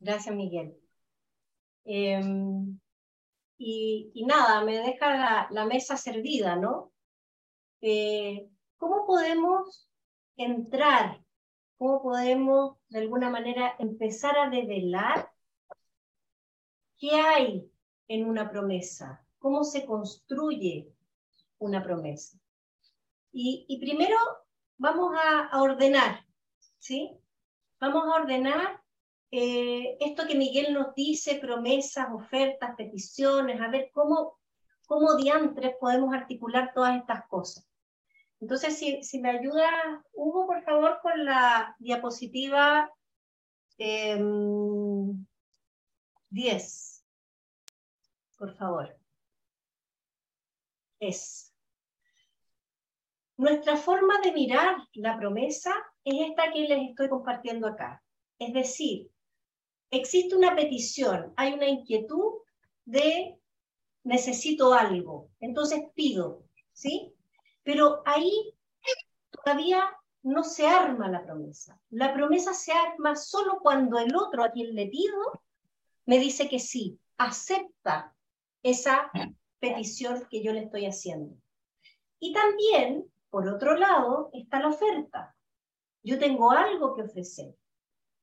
Gracias, Miguel. Em, y, nada, me deja la, mesa servida, ¿no? Eh, ¿Cómo podemos entrar? ¿Cómo podemos, de alguna manera, empezar a develar qué hay en una promesa? ¿Cómo se construye una promesa? Y, primero vamos a, ordenar, ¿sí? Vamos a ordenar eh, esto que Miguel nos dice, promesas, ofertas, peticiones, a ver cómo, cómo diantres podemos articular todas estas cosas. Entonces, si, si me ayuda, Hugo, por favor, con la diapositiva 10. Em, por favor. Es. Nuestra forma de mirar la promesa es esta que les estoy compartiendo acá. Es decir, existe una petición, hay una inquietud de necesito algo, entonces pido, ¿sí? Pero ahí todavía no se arma la promesa. La promesa se arma solo cuando el otro a quien le pido me dice que sí, acepta esa petición que yo le estoy haciendo. Y también, por otro lado, está la oferta. Yo tengo algo que ofrecer,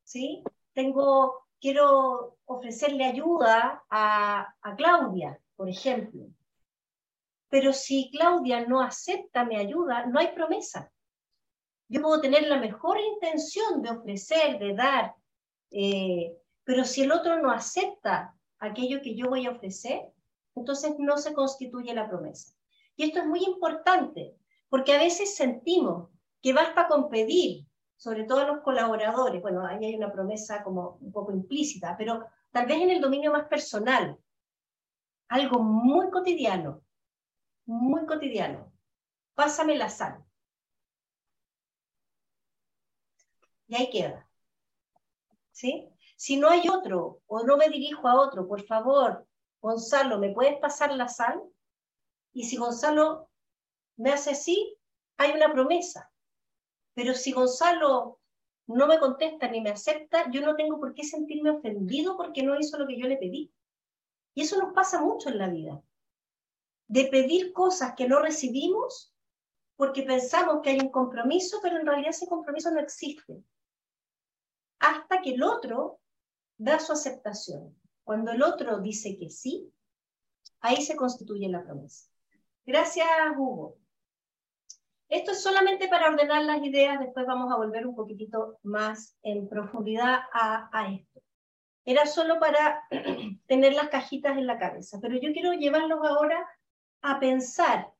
¿sí? Tengo, quiero ofrecerle ayuda a, Claudia, por ejemplo. Pero si Claudia no acepta mi ayuda, no hay promesa. Yo puedo tener la mejor intención de ofrecer, de dar, eh, pero si el otro no acepta aquello que yo voy a ofrecer, entonces no se constituye la promesa. Y esto es muy importante, porque a veces sentimos que basta con pedir, sobre todo los colaboradores, bueno, ahí hay una promesa como un poco implícita, pero tal vez en el dominio más personal, algo muy cotidiano, muy cotidiano. Pásame la sal. Y ahí queda. ¿Sí? Si no hay otro o no me dirijo a otro, por favor, Gonzalo, ¿me puedes pasar la sal? Y si Gonzalo me hace así, hay una promesa. Pero si Gonzalo no me contesta ni me acepta, yo no tengo por qué sentirme ofendido porque no hizo lo que yo le pedí. Y eso nos pasa mucho en la vida de pedir cosas que no recibimos porque pensamos que hay un compromiso, pero en realidad ese compromiso no existe. Hasta que el otro da su aceptación. Cuando el otro dice que sí, ahí se constituye la promesa. Gracias, Hugo. Esto es solamente para ordenar las ideas, después vamos a volver un poquitito más en profundidad a, a esto. Era solo para tener las cajitas en la cabeza, pero yo quiero llevarlos ahora a pensar,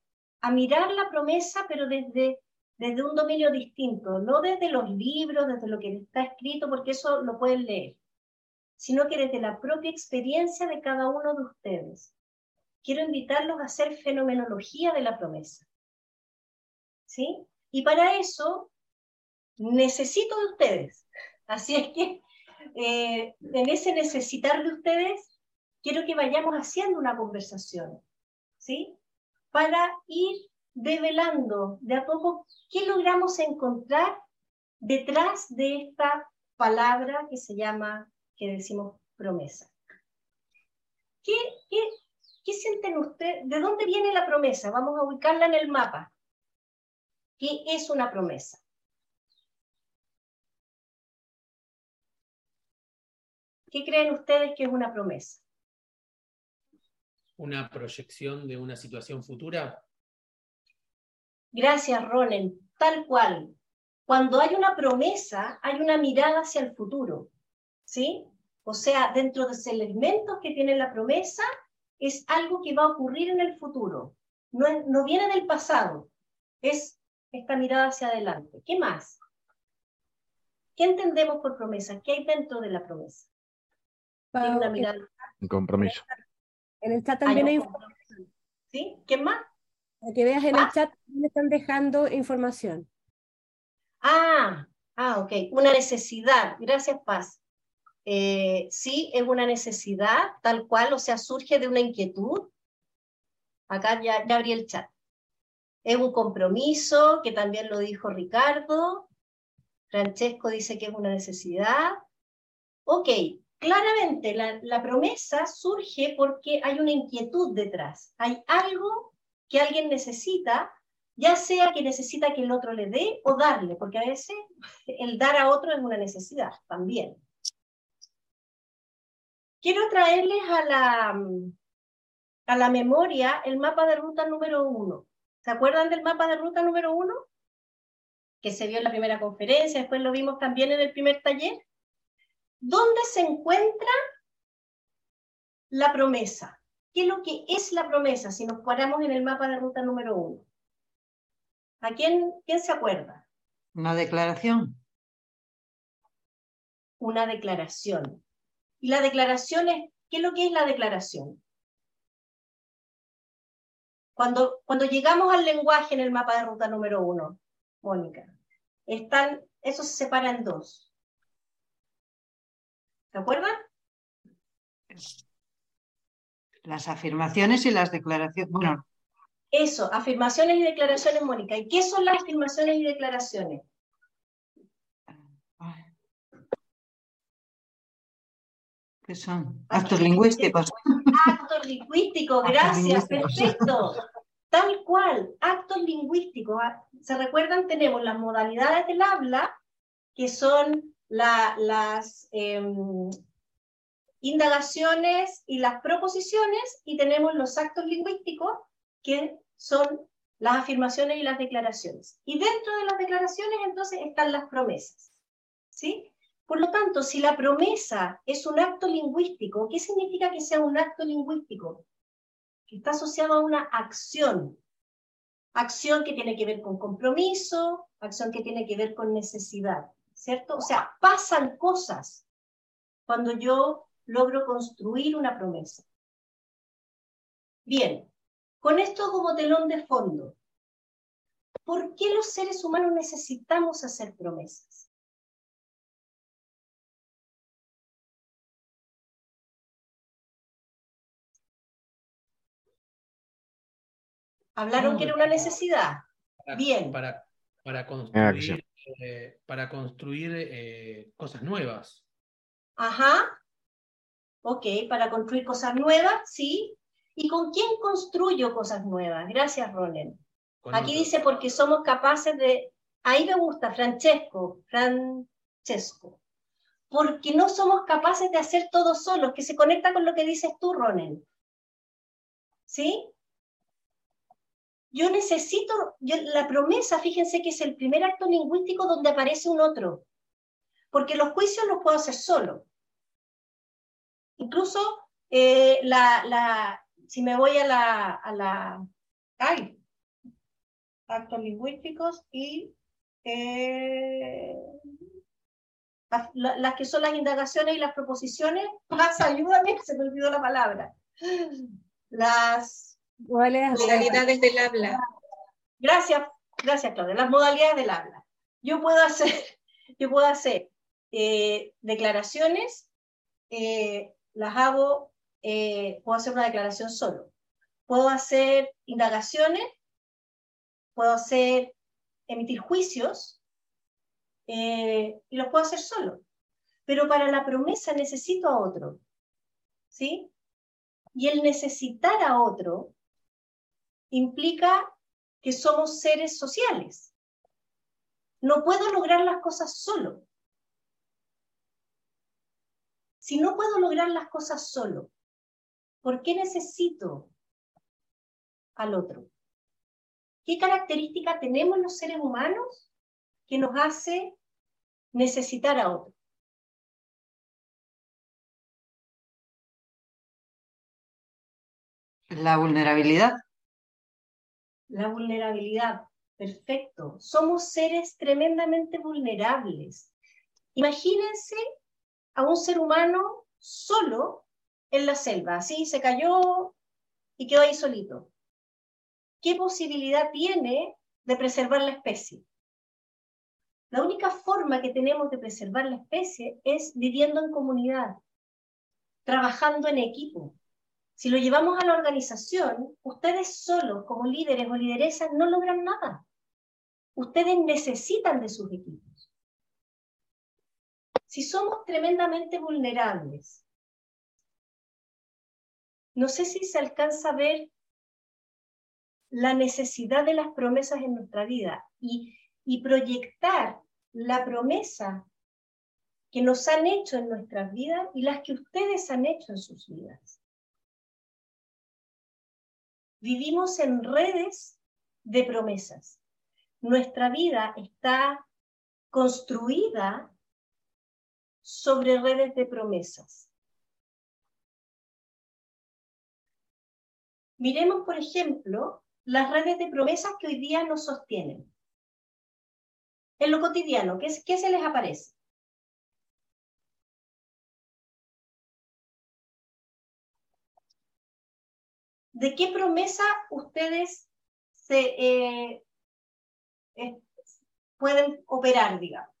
a mirar la promesa, pero desde, desde un dominio distinto, no desde los libros, desde lo que está escrito, porque eso lo pueden leer, sino que desde la propia experiencia de cada uno de ustedes. Quiero invitarlos a hacer fenomenología de la promesa. ¿Sí? Y para eso necesito de ustedes. Así es que eh, en ese necesitar de ustedes, quiero que vayamos haciendo una conversación. ¿sí? Para ir develando de a poco qué logramos encontrar detrás de esta palabra que se llama, que decimos promesa. ¿Qué, qué, qué sienten ustedes? ¿De dónde viene la promesa? Vamos a ubicarla en el mapa. ¿Qué es una promesa? ¿Qué creen ustedes que es una promesa? una proyección de una situación futura? Gracias, Ronen. Tal cual. Cuando hay una promesa, hay una mirada hacia el futuro. ¿Sí? O sea, dentro de los elementos que tiene la promesa, es algo que va a ocurrir en el futuro. No, no viene del pasado. Es esta mirada hacia adelante. ¿Qué más? ¿Qué entendemos por promesa? ¿Qué hay dentro de la promesa? una mirada. Un compromiso. En el chat también hay información. ¿Sí? ¿Qué más? Para que veas en el chat, me están dejando información. Ah, ah, ok. Una necesidad. Gracias, Paz. Eh, sí, es una necesidad, tal cual, o sea, surge de una inquietud. Acá ya, ya abrí el chat. Es un compromiso, que también lo dijo Ricardo. Francesco dice que es una necesidad. Ok, claramente la, promesa surge porque hay una inquietud detrás, hay algo que alguien necesita, ya sea que necesita que el otro le dé o darle, porque a veces el dar a otro es una necesidad también. Quiero traerles a la, a la memoria el mapa de ruta número uno. ¿Se acuerdan del mapa de ruta número uno? Que se vio en la primera conferencia, después lo vimos también en el primer taller. ¿Dónde se encuentra la promesa? ¿Qué es lo que es la promesa si nos paramos en el mapa de ruta número uno? ¿A quién, quién se acuerda? Una declaración. Una declaración. Y la declaración es, ¿qué es lo que es la declaración? Cuando, cuando llegamos al lenguaje en el mapa de ruta número uno, Mónica, están, eso se separa en dos. ¿Se acuerdan? Las afirmaciones y las declaraciones. Bueno. Eso, afirmaciones y declaraciones, Mónica. ¿Y qué son las afirmaciones y declaraciones? ¿Qué son? Actos lingüísticos. Actos lingüísticos, gracias, perfecto. Tal cual, actos lingüísticos. Ah, ¿Se recuerdan? Tenemos las modalidades del habla, que son las em, indagaciones y las proposiciones y tenemos los actos lingüísticos que son las afirmaciones y las declaraciones. Y dentro de las declaraciones entonces están las promesas. ¿sí? Por lo tanto, si la promesa es un acto lingüístico, ¿qué significa que sea un acto lingüístico? Que está asociado a una acción. Acción que tiene que ver con compromiso, acción que tiene que ver con necesidad. ¿cierto? O sea, pasan cosas cuando yo logro construir una promesa. Bien, con esto como telón de fondo, ¿por qué los seres humanos necesitamos hacer promesas? Hablaron que era una necesidad. Bien. Para, para construir eh, para construir eh, cosas nuevas. Ajá. Ok, para construir cosas nuevas, sí. ¿Y con quién construyo cosas nuevas? Gracias, Ronen. Aquí dice porque somos capaces de... Ahí me gusta, Francesco, Francesco. Porque no somos capaces de hacer todo solos, que se conecta con lo que dices tú, Ronen. ¿Sí? Yo necesito, la promesa, fíjense que es el primer acto lingüístico donde aparece un otro, porque los juicios los puedo hacer solo. Incluso eh, la, si me voy a la, ay, actos lingüísticos y eh, las, que son las indagaciones y las proposiciones, pasa, ayúdame, se me olvidó la palabra. Las Modalidades del habla. Gracias, gracias Claudia. Las modalidades del habla. Yo puedo hacer, yo puedo hacer eh, declaraciones, eh, las hago, eh, puedo hacer una declaración solo. Puedo hacer indagaciones, puedo hacer, emitir juicios, y los puedo hacer solo. Pero para la promesa necesito a otro. ¿Sí? Y el necesitar a otro implica que somos seres sociales. No puedo lograr las cosas solo. Si no puedo lograr las cosas solo, ¿por qué necesito al otro? ¿Qué característica tenemos los seres humanos que nos hace necesitar a otro? La vulnerabilidad. La vulnerabilidad, perfecto. Somos seres tremendamente vulnerables. Imagínense a un ser humano solo en la selva, así se cayó y quedó ahí solito. ¿Qué posibilidad tiene de preservar la especie? La única forma que tenemos de preservar la especie es viviendo en comunidad, trabajando en equipo. Si lo llevamos a la organización, ustedes solos, como líderes o lideresas, no logran nada. Ustedes necesitan de sus equipos. Si somos tremendamente vulnerables, no sé si se alcanza a ver la necesidad de las promesas en nuestra vida y, y proyectar la promesa que nos han hecho en nuestras vidas y las que ustedes han hecho en sus vidas. Vivimos en redes de promesas. Nuestra vida está construida sobre redes de promesas. Miremos, por ejemplo, las redes de promesas que hoy día nos sostienen. En lo cotidiano, ¿qué, qué se les aparece? ¿De qué promesa ustedes se, eh, eh, pueden operar, digamos?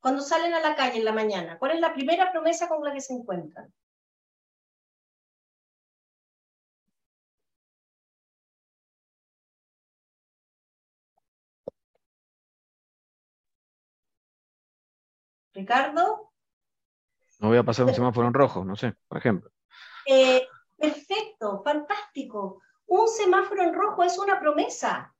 Cuando salen a la calle en la mañana, ¿cuál es la primera promesa con la que se encuentran? Ricardo. No voy a pasar un semáforo en rojo, no sé, por ejemplo. Eh, perfecto, fantástico. Un semáforo en rojo es una promesa.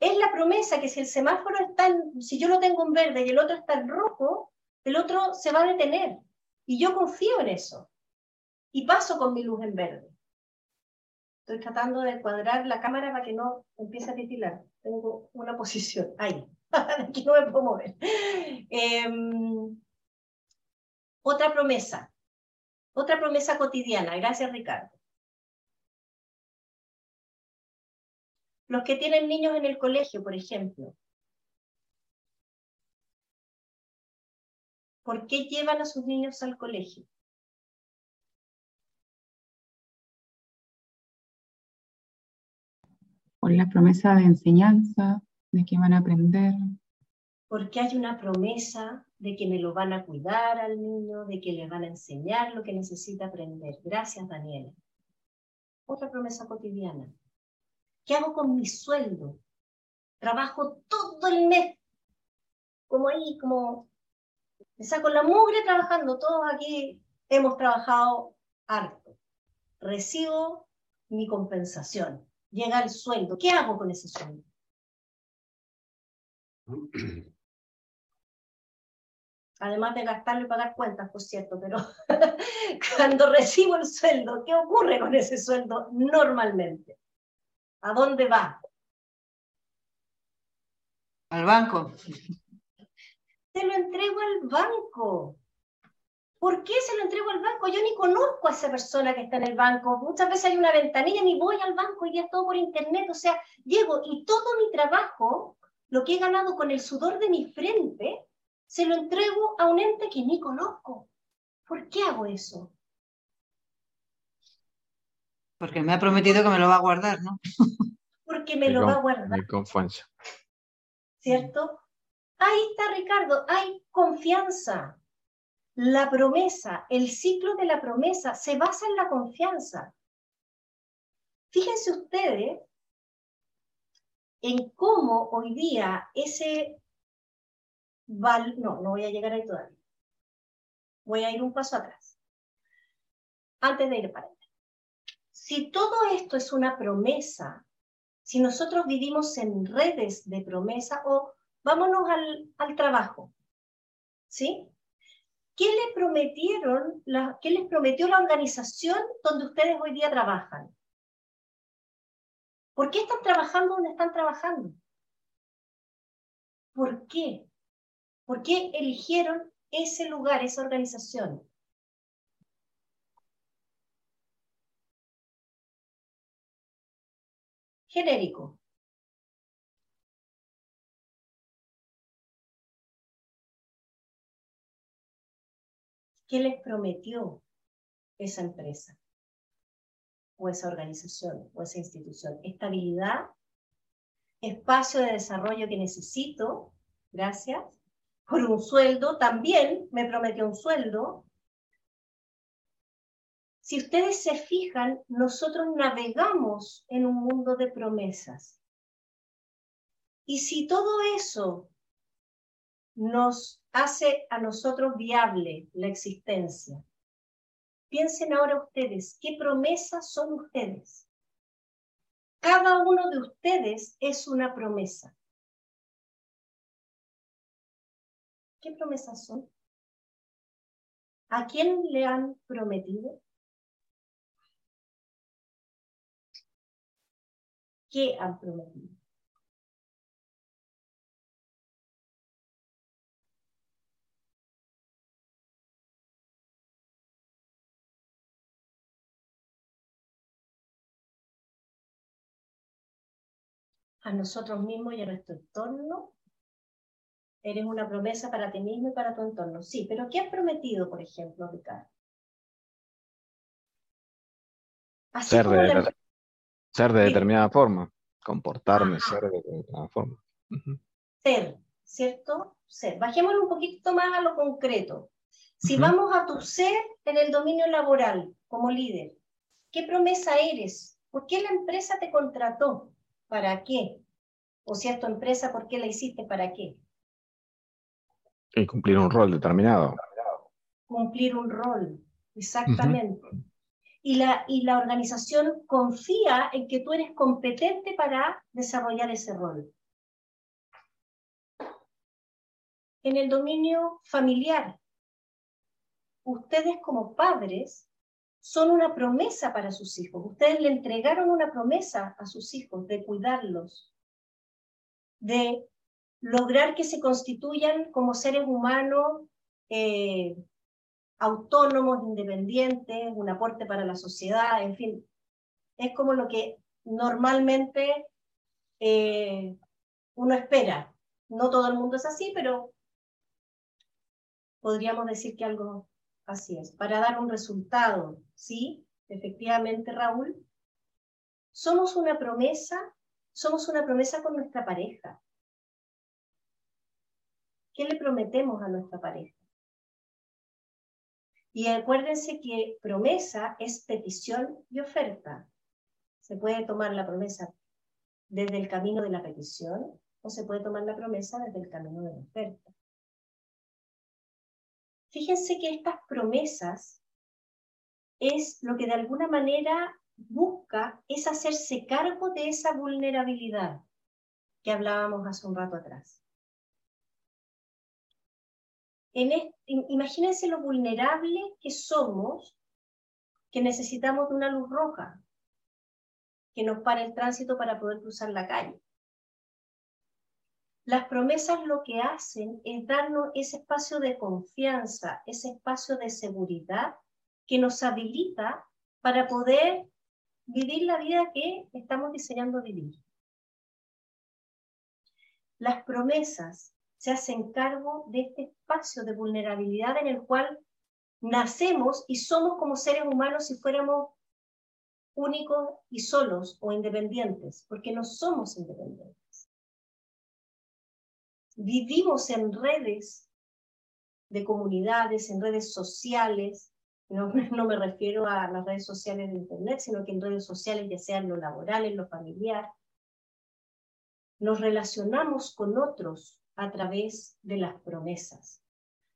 Es la promesa que si el semáforo está en, si yo lo tengo en verde y el otro está en rojo, el otro se va a detener. Y yo confío en eso. Y paso con mi luz en verde. Estoy tratando de cuadrar la cámara para que no empiece a titilar. Tengo una posición. Ahí. Aquí no me puedo mover. Em, otra promesa. Otra promesa cotidiana. Gracias, Ricardo. Los que tienen niños en el colegio, por ejemplo. ¿Por qué llevan a sus niños al colegio? Por la promesa de enseñanza, de que van a aprender. Porque hay una promesa de que me lo van a cuidar al niño, de que le van a enseñar lo que necesita aprender. Gracias, Daniela. Otra promesa cotidiana. ¿Qué hago con mi sueldo? Trabajo todo el mes, como ahí, como me saco la mugre trabajando. Todos aquí hemos trabajado harto. Recibo mi compensación. Llega el sueldo. ¿Qué hago con ese sueldo? además de gastarlo y pagar cuentas, por cierto, pero cuando recibo el sueldo, ¿qué ocurre con ese sueldo normalmente? ¿A dónde va? Al banco. Se lo entrego al banco. ¿Por qué se lo entrego al banco? Yo ni conozco a esa persona que está en el banco. Muchas veces hay una ventanilla, ni voy al banco y ya es todo por internet. O sea, llego y todo mi trabajo, lo que he ganado con el sudor de mi frente, se lo entrego a un ente que ni conozco. ¿Por qué hago eso? Porque me ha prometido que me lo va a guardar, ¿no? Porque me lo va a guardar. Hay confianza. ¿Cierto? Ahí está, Ricardo, hay confianza. La promesa, el ciclo de la promesa se basa en la confianza. Fíjense ustedes en cómo hoy día ese no, no voy a llegar ahí todavía. Voy a ir un paso atrás. Antes de ir para allá. Si todo esto es una promesa, si nosotros vivimos en redes de promesa, o vámonos al, al trabajo, ¿sí? ¿Qué le prometieron, qué les prometió la organización donde ustedes hoy día trabajan? ¿Por qué están trabajando donde están trabajando? ¿Por qué? ¿Por qué eligieron ese lugar, esa organización? Genérico. ¿Qué les prometió esa empresa? o esa organización o esa institución. Estabilidad, espacio de desarrollo que necesito, gracias, por un sueldo, también me prometió un sueldo. Si ustedes se fijan, nosotros navegamos en un mundo de promesas. Y si todo eso nos hace a nosotros viable la existencia. Piensen ahora ustedes, ¿qué promesas son ustedes? Cada uno de ustedes es una promesa. ¿Qué promesas son? ¿A quién le han prometido? ¿Qué han prometido? a nosotros mismos y a nuestro entorno. Eres una promesa para ti mismo y para tu entorno. Sí, pero ¿qué has prometido, por ejemplo, Ricardo? ser, de, ser de determinada forma, comportarme, ser de determinada forma. Ser, ¿cierto? Ser. Bajémoslo un poquito más a lo concreto. Si vamos a tu ser en el dominio laboral como líder, ¿qué promesa eres? ¿Por qué la empresa te contrató? ¿Para qué? O si es tu empresa, ¿por qué la hiciste? ¿Para qué? Y cumplir un rol determinado. Cumplir un rol, exactamente. y, la, y la organización confía en que tú eres competente para desarrollar ese rol. En el dominio familiar, ustedes como padres son una promesa para sus hijos. Ustedes le entregaron una promesa a sus hijos de cuidarlos, de lograr que se constituyan como seres humanos eh, autónomos, independientes, un aporte para la sociedad, en fin. Es como lo que normalmente eh, uno espera. No todo el mundo es así, pero podríamos decir que algo Así es, para dar un resultado, ¿sí? Efectivamente, Raúl. Somos una promesa, somos una promesa con nuestra pareja. ¿Qué le prometemos a nuestra pareja? Y acuérdense que promesa es petición y oferta. Se puede tomar la promesa desde el camino de la petición o se puede tomar la promesa desde el camino de la oferta. Fíjense que estas promesas es lo que de alguna manera busca es hacerse cargo de esa vulnerabilidad que hablábamos hace un rato atrás. Imagínense lo vulnerable que somos, que necesitamos de una luz roja, que nos pare el tránsito para poder cruzar la calle. Las promesas lo que hacen es darnos ese espacio de confianza, ese espacio de seguridad que nos habilita para poder vivir la vida que estamos diseñando vivir. Las promesas se hacen cargo de este espacio de vulnerabilidad en el cual nacemos y somos como seres humanos si fuéramos únicos y solos o independientes, porque no somos independientes. Vivimos en redes de comunidades, en redes sociales, no, no, me refiero a las redes sociales de Internet, sino que en redes sociales, ya sean lo laboral, en lo familiar, nos relacionamos con otros a través de las promesas.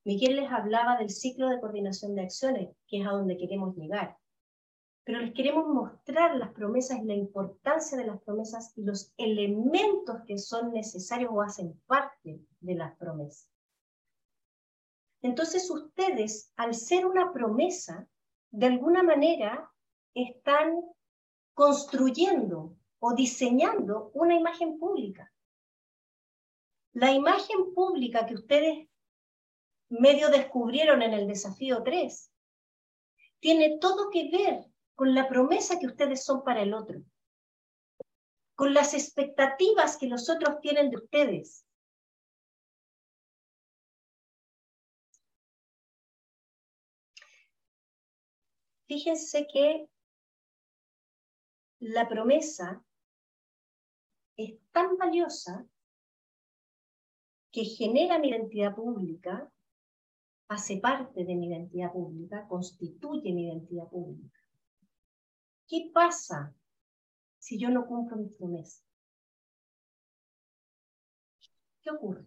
Miguel les hablaba del ciclo de coordinación de acciones, que es a donde queremos llegar pero les queremos mostrar las promesas y la importancia de las promesas y los elementos que son necesarios o hacen parte de las promesas. Entonces ustedes, al ser una promesa, de alguna manera están construyendo o diseñando una imagen pública. La imagen pública que ustedes medio descubrieron en el desafío 3 tiene todo que ver con la promesa que ustedes son para el otro, con las expectativas que los otros tienen de ustedes. Fíjense que la promesa es tan valiosa que genera mi identidad pública, hace parte de mi identidad pública, constituye mi identidad pública. ¿Qué pasa si yo no cumplo mi promesa? ¿Qué ocurre?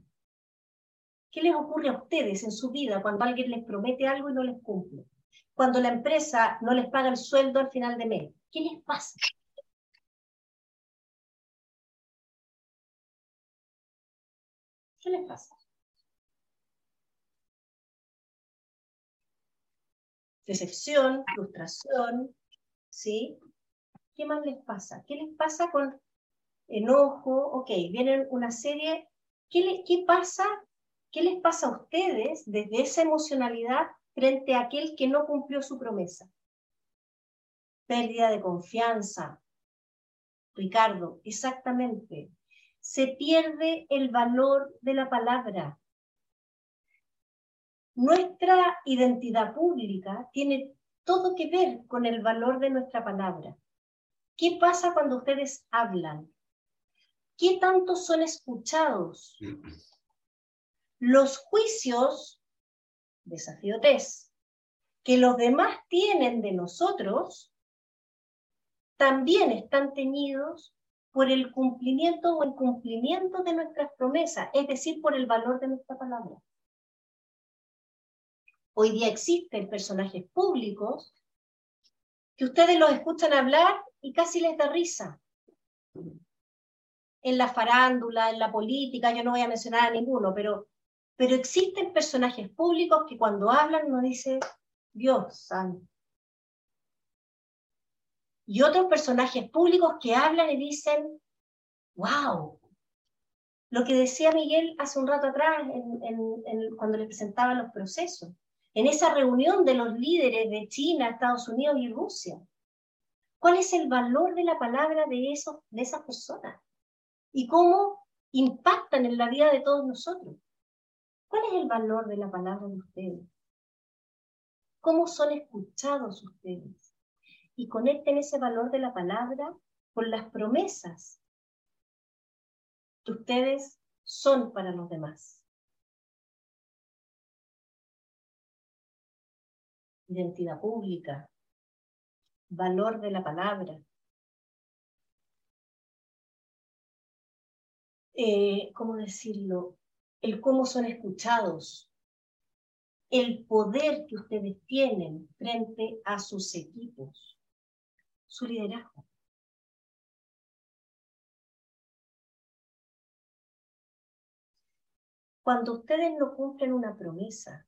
¿Qué les ocurre a ustedes en su vida cuando alguien les promete algo y no les cumple? Cuando la empresa no les paga el sueldo al final de mes. ¿Qué les pasa? ¿Qué les pasa? Decepción, frustración, ¿sí? ¿Qué más les pasa? ¿Qué les pasa con enojo? Ok, vienen una serie. ¿Qué, qué pasa? ¿Qué les pasa a ustedes desde esa emocionalidad frente a aquel que no cumplió su promesa? Pérdida de confianza. Ricardo, exactamente se pierde el valor de la palabra. Nuestra identidad pública tiene todo que ver con el valor de nuestra palabra. ¿Qué pasa cuando ustedes hablan? ¿Qué tanto son escuchados? Los juicios, desafío test, que los demás tienen de nosotros, también están teñidos por el cumplimiento o incumplimiento de nuestras promesas, es decir, por el valor de nuestra palabra. Hoy día existen personajes públicos que ustedes los escuchan hablar y casi les da risa. En la farándula, en la política, yo no voy a mencionar a ninguno, pero, pero existen personajes públicos que cuando hablan nos dicen, Dios santo, y otros personajes públicos que hablan y dicen, wow, lo que decía Miguel hace un rato atrás cuando le presentaba los procesos, en esa reunión de los líderes de China, Estados Unidos y Rusia. ¿Cuál es el valor de la palabra de, esos, de esas personas? ¿Y cómo impactan en la vida de todos nosotros? ¿Cuál es el valor de la palabra de ustedes? ¿Cómo son escuchados ustedes? Y conecten ese valor de la palabra con las promesas que ustedes son para los demás. Identidad pública, valor de la palabra. Eh, ¿Cómo decirlo? El cómo son escuchados, el poder que ustedes tienen frente a sus equipos su liderazgo. Cuando ustedes no cumplen una promesa,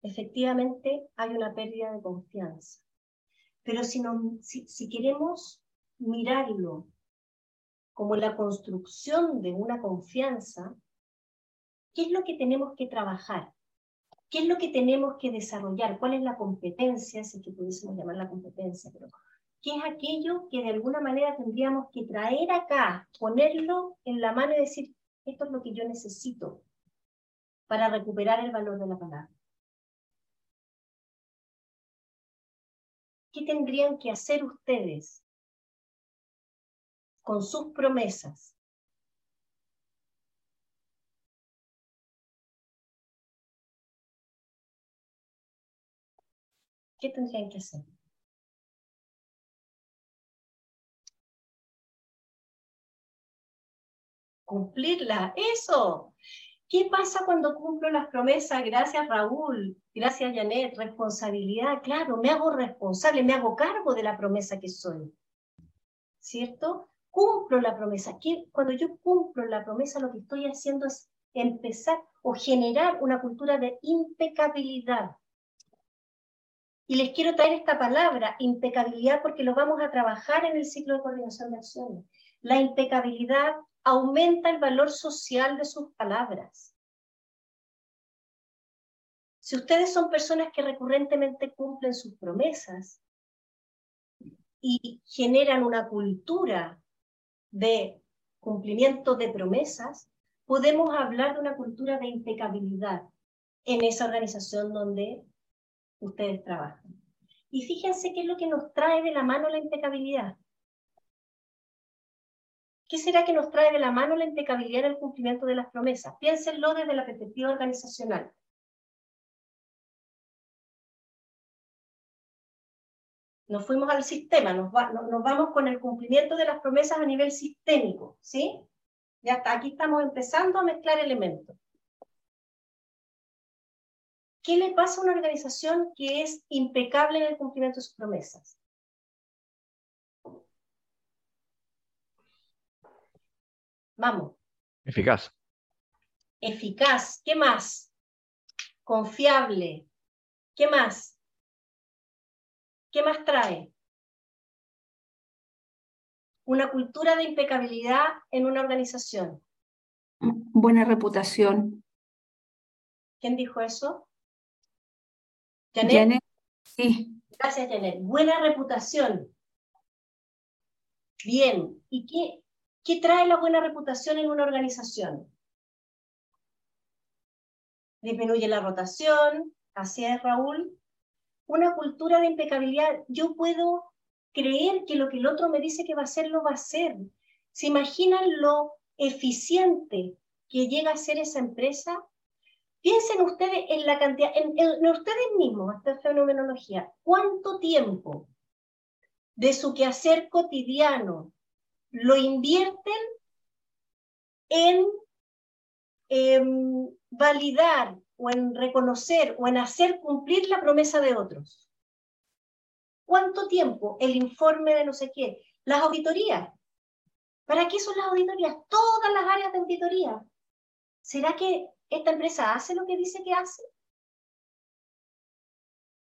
efectivamente hay una pérdida de confianza. Pero si, si, queremos mirarlo como la construcción de una confianza, ¿qué es lo que tenemos que trabajar? ¿Qué es lo que tenemos que desarrollar? ¿Cuál es la competencia, si que pudiésemos llamar la competencia? Pero ¿Qué es aquello que de alguna manera tendríamos que traer acá, ponerlo en la mano y decir, esto es lo que yo necesito para recuperar el valor de la palabra. ¿Qué tendrían que hacer ustedes con sus promesas? ¿Qué tendrían que hacer? Cumplirla. Eso. ¿Qué pasa cuando cumplo las promesas? Gracias Raúl, gracias Janet, responsabilidad, claro, me hago responsable, me hago cargo de la promesa que soy. ¿Cierto? Cumplo la promesa. Cuando yo cumplo la promesa, lo que estoy haciendo es empezar o generar una cultura de impecabilidad. Y les quiero traer esta palabra, impecabilidad, porque lo vamos a trabajar en el ciclo de coordinación de acciones. La impecabilidad aumenta el valor social de sus palabras. Si ustedes son personas que recurrentemente cumplen sus promesas y generan una cultura de cumplimiento de promesas, podemos hablar de una cultura de impecabilidad en esa organización donde ustedes trabajan. Y fíjense qué es lo que nos trae de la mano la impecabilidad. ¿Qué será que nos trae de la mano la impecabilidad en el cumplimiento de las promesas? Piénsenlo desde la perspectiva organizacional. Nos fuimos al sistema, nos, vamos con el cumplimiento de las promesas a nivel sistémico, ¿sí? Ya está, aquí estamos empezando a mezclar elementos. ¿Qué le pasa a una organización que es impecable en el cumplimiento de sus promesas? Vamos. Eficaz. Eficaz. ¿Qué más? Confiable. ¿Qué más? ¿Qué más trae? Una cultura de impecabilidad en una organización. Buena reputación. ¿Quién dijo eso? Janet. Sí. Gracias, Janet. Buena reputación. Bien. ¿Y qué, qué trae la buena reputación en una organización? Disminuye la rotación, así es Raúl. Una cultura de impecabilidad. Yo puedo creer que lo que el otro me dice que va a hacer, lo va a hacer. ¿Se imaginan lo eficiente que llega a ser esa empresa? Piensen ustedes en la cantidad, en, ustedes mismos, esta fenomenología, ¿cuánto tiempo de su quehacer cotidiano lo invierten en validar o en reconocer o en hacer cumplir la promesa de otros? ¿Cuánto tiempo? El informe de no sé qué. Las auditorías. ¿Para qué son las auditorías? Todas las áreas de auditoría. ¿Será que ¿Esta empresa hace lo que dice que hace?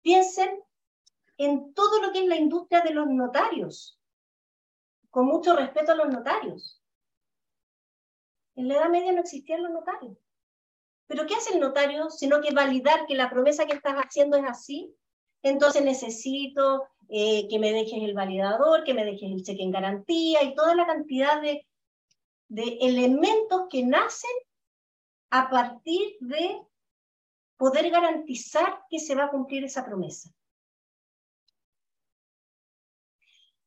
Piensen en todo lo que es la industria de los notarios, con mucho respeto a los notarios. En la Edad Media no existían los notarios. Pero ¿qué hace el notario sino que validar que la promesa que estás haciendo es así? Entonces necesito eh, que me dejes el validador, que me dejes el cheque en garantía y toda la cantidad de, de elementos que nacen a partir de poder garantizar que se va a cumplir esa promesa.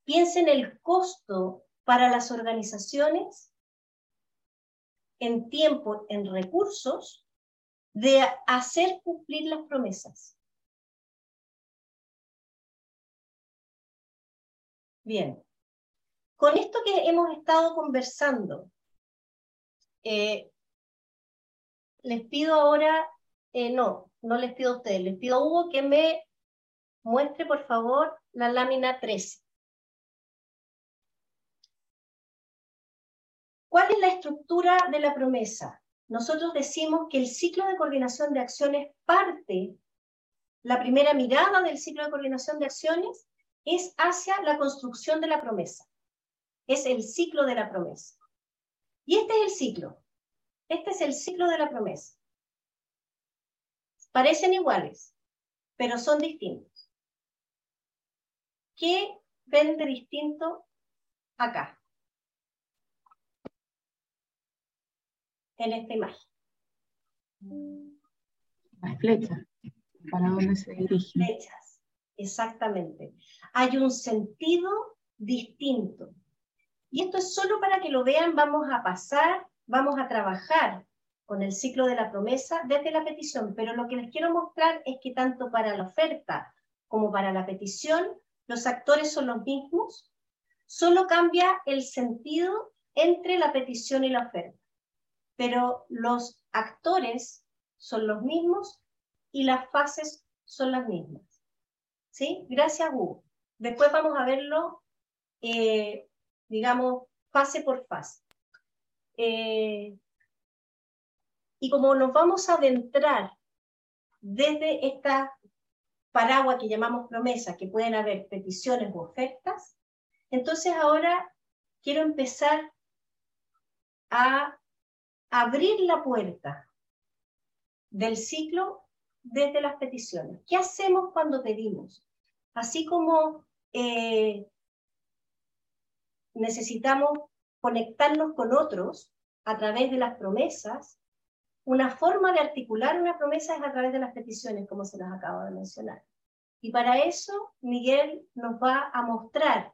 Piensen el costo para las organizaciones en tiempo, en recursos, de hacer cumplir las promesas. Bien, con esto que hemos estado conversando, eh, les pido ahora, eh, no, no les pido a ustedes, les pido a Hugo que me muestre por favor la lámina 13. ¿Cuál es la estructura de la promesa? Nosotros decimos que el ciclo de coordinación de acciones parte, la primera mirada del ciclo de coordinación de acciones es hacia la construcción de la promesa. Es el ciclo de la promesa. Y este es el ciclo. Este es el ciclo de la promesa. Parecen iguales, pero son distintos. ¿Qué ven de distinto acá? En esta imagen. Las flechas. ¿Para dónde se dirigen? Flechas, exactamente. Hay un sentido distinto. Y esto es solo para que lo vean, vamos a pasar vamos a trabajar con el ciclo de la promesa desde la petición, pero lo que les quiero mostrar es que tanto para la oferta como para la petición, los actores son los mismos, solo cambia el sentido entre la petición y la oferta, pero los actores son los mismos y las fases son las mismas. ¿Sí? Gracias, Hugo. Después vamos a verlo, eh, digamos, fase por fase. Eh, y como nos vamos a adentrar desde esta paraguas que llamamos promesa, que pueden haber peticiones u ofertas, entonces ahora quiero empezar a abrir la puerta del ciclo desde las peticiones. ¿Qué hacemos cuando pedimos? Así como eh, necesitamos conectarnos con otros a través de las promesas. Una forma de articular una promesa es a través de las peticiones, como se las acabo de mencionar. Y para eso Miguel nos va a mostrar,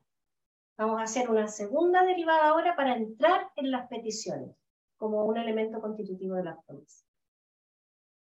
vamos a hacer una segunda derivada ahora para entrar en las peticiones como un elemento constitutivo de la promesa.